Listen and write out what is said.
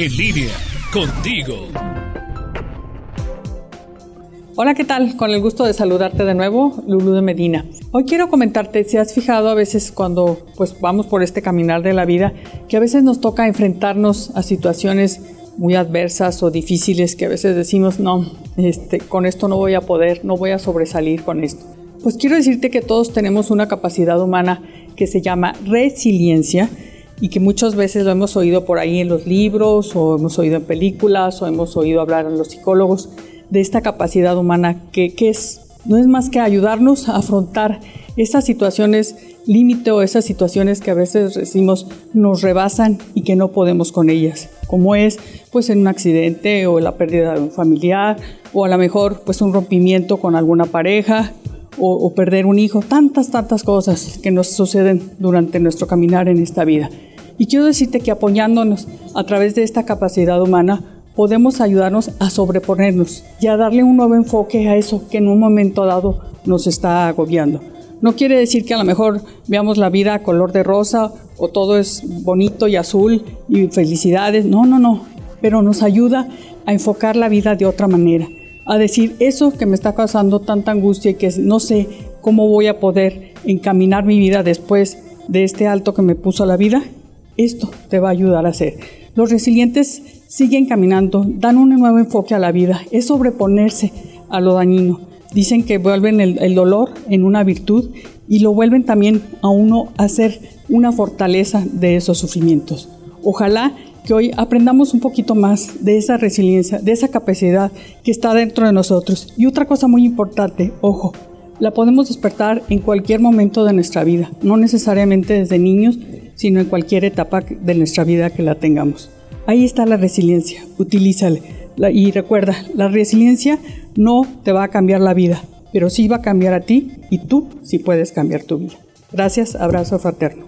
En línea, contigo. Hola, ¿qué tal? Con el gusto de saludarte de nuevo, Lulu de Medina. Hoy quiero comentarte, si has fijado a veces cuando pues vamos por este caminar de la vida, que a veces nos toca enfrentarnos a situaciones muy adversas o difíciles que a veces decimos, no, este, con esto no voy a poder, no voy a sobresalir con esto. Pues quiero decirte que todos tenemos una capacidad humana que se llama resiliencia y que muchas veces lo hemos oído por ahí en los libros o hemos oído en películas o hemos oído hablar en los psicólogos de esta capacidad humana que, que es, no es más que ayudarnos a afrontar esas situaciones límite o esas situaciones que a veces decimos nos rebasan y que no podemos con ellas, como es pues en un accidente o la pérdida de un familiar o a lo mejor pues un rompimiento con alguna pareja o, o perder un hijo, tantas, tantas cosas que nos suceden durante nuestro caminar en esta vida. Y quiero decirte que apoyándonos a través de esta capacidad humana, podemos ayudarnos a sobreponernos y a darle un nuevo enfoque a eso que en un momento dado nos está agobiando. No quiere decir que a lo mejor veamos la vida a color de rosa o todo es bonito y azul y felicidades. No, no, no. Pero nos ayuda a enfocar la vida de otra manera. A decir, eso que me está causando tanta angustia y que no sé cómo voy a poder encaminar mi vida después de este alto que me puso la vida, esto te va a ayudar a hacer. Los resilientes siguen caminando, dan un nuevo enfoque a la vida, es sobreponerse a lo dañino. Dicen que vuelven el, dolor en una virtud y lo vuelven también a uno a ser una fortaleza de esos sufrimientos. Ojalá que hoy aprendamos un poquito más de esa resiliencia, de esa capacidad que está dentro de nosotros. Y otra cosa muy importante, ojo, la podemos despertar en cualquier momento de nuestra vida, no necesariamente desde niños, sino en cualquier etapa de nuestra vida que la tengamos. Ahí está la resiliencia, utilízala. Y recuerda, la resiliencia no te va a cambiar la vida, pero sí va a cambiar a ti y tú sí puedes cambiar tu vida. Gracias, abrazo fraterno.